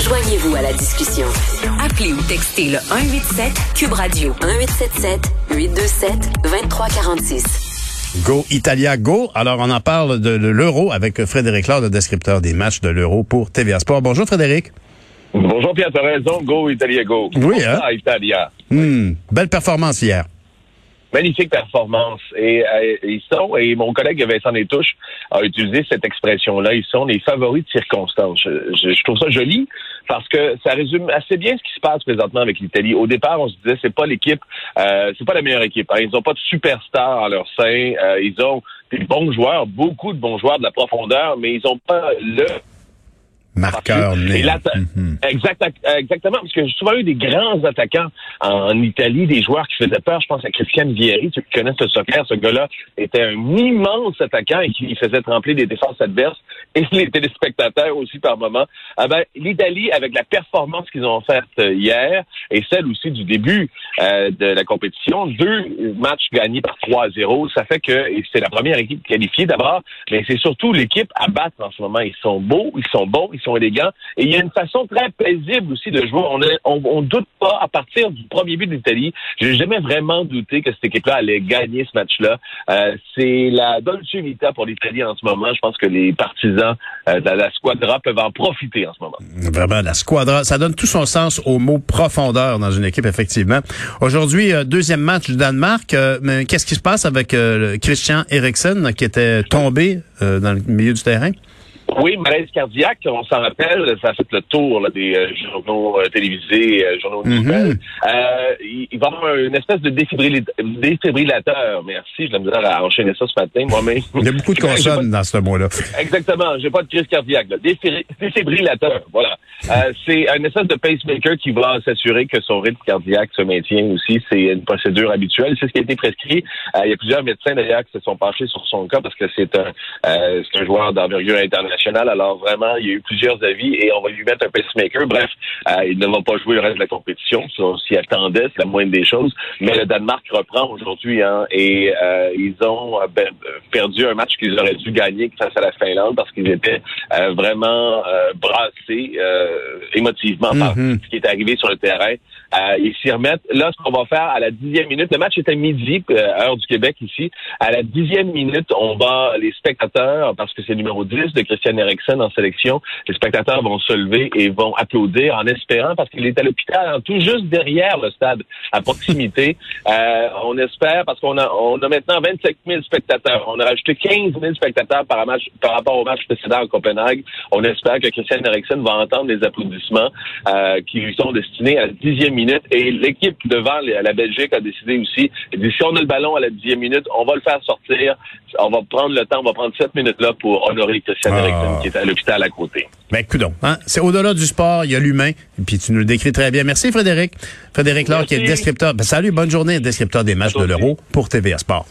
Joignez-vous à la discussion. Appelez ou textez le 187 Cube Radio 1877 827 2346. Go Italia Go. Alors on en parle de, de l'euro avec Frédéric Laure, le descripteur des matchs de l'euro pour TVA Sport. Bonjour Frédéric. Bonjour Pierre, t'as raison. Go Italia Go. Oui, hein? Ah, Italia? Hmm, belle performance hier. Magnifique performance. Et euh, ils sont, et mon collègue Vincent Détouche a utilisé cette expression-là, ils sont les favoris de circonstance. Je, je, je, trouve ça joli parce que ça résume assez bien ce qui se passe présentement avec l'Italie. Au départ, on se disait c'est pas l'équipe, euh, c'est pas la meilleure équipe. Hein. Ils ont pas de superstars à leur sein. Euh, ils ont des bons joueurs, beaucoup de bons joueurs de la profondeur, mais ils ont pas le Marqueur né. Mm exact, exactement, parce que j'ai souvent eu des grands attaquants en Italie, des joueurs qui faisaient peur. Je pense à Christian Vieri, ceux qui connaissent le soccer. Ce gars-là était un immense attaquant et qui faisait trembler des défenses adverses et les téléspectateurs aussi par moment. Ah ben, L'Italie, avec la performance qu'ils ont faite euh, hier et celle aussi du début euh, de la compétition, deux matchs gagnés par 3-0, ça fait que c'est la première équipe qualifiée d'abord, mais c'est surtout l'équipe à battre en ce moment. Ils sont beaux, ils sont bons, ils élégants. Et il y a une façon très paisible aussi de jouer. On, ne on, doute pas à partir du premier but de l'Italie. J'ai jamais vraiment douté que cette équipe-là allait gagner ce match-là. Euh, c'est la dolce vita pour l'Italie en ce moment. Je pense que les partisans euh, de la squadra peuvent en profiter en ce moment. Vraiment, la squadra, ça donne tout son sens au mot profondeur dans une équipe, effectivement. Aujourd'hui, euh, deuxième match du Danemark. Euh, mais qu'est-ce qui se passe avec euh, Christian Eriksen qui était tombé dans le milieu du terrain? Oui, malaise cardiaque, on s'en rappelle, ça a fait le tour là, des euh, journaux euh, télévisés, euh, journaux Mhm. nouvelles. Euh, il, il va y avoir une espèce de défibrillateur. défibrillateur. Merci, j'ai la misère à enchaîner ça ce matin, moi-même. Il y a beaucoup de consonnes dans ce mot-là. Exactement, j'ai pas de crise cardiaque. Là. Défibri- Défibrillateur, voilà. Euh, c'est un espèce de pacemaker qui va s'assurer que son rythme cardiaque se maintient aussi. C'est une procédure habituelle. C'est ce qui a été prescrit. Il y a plusieurs médecins d'ailleurs qui se sont penchés sur son cas parce que c'est un, euh, c'est un joueur d'envergure internationale. Alors vraiment, il y a eu plusieurs avis et on va lui mettre un pacemaker. Bref, euh, il ne va pas jouer le reste de la compétition. Ça, on s'y attendait, c'est la moindre des choses. Mais le Danemark reprend aujourd'hui hein, et euh, ils ont euh, ben, perdu un match qu'ils auraient dû gagner face à la Finlande parce qu'ils étaient euh, vraiment euh, brassés euh, émotivement par Mhm. ce qui est arrivé sur le terrain. Euh, ils s'y remettent. Là, ce qu'on va faire à la dixième minute, le match est à midi, euh, heure du Québec ici. À la dixième minute, on va, les spectateurs, parce que c'est le numéro 10 de Christian Eriksen en sélection, les spectateurs vont se lever et vont applaudir en espérant, parce qu'il est à l'hôpital, hein, tout juste derrière le stade, à proximité. Euh, on espère, parce qu'on a, on a maintenant 25 000 spectateurs. On a rajouté 15 000 spectateurs par, match, par rapport au match précédent à Copenhague. On espère que Christian Eriksen va entendre les applaudissements euh, qui lui sont destinés à la dixième minute. Et l'équipe devant la Belgique a décidé aussi, elle dit, si on a le ballon à la dixième minute, on va le faire sortir. On va prendre le temps, on va prendre sept minutes là pour honorer Christian Ah. Eriksen qui est à l'hôpital à côté. Ben, coudon. Hein? C'est au-delà du sport, il y a l'humain. Et puis tu nous le décris très bien. Merci, Frédéric. Frédéric Laure, qui est descripteur. Ben, salut, bonne journée, descripteur des matchs de l'Euro pour TVA Sport.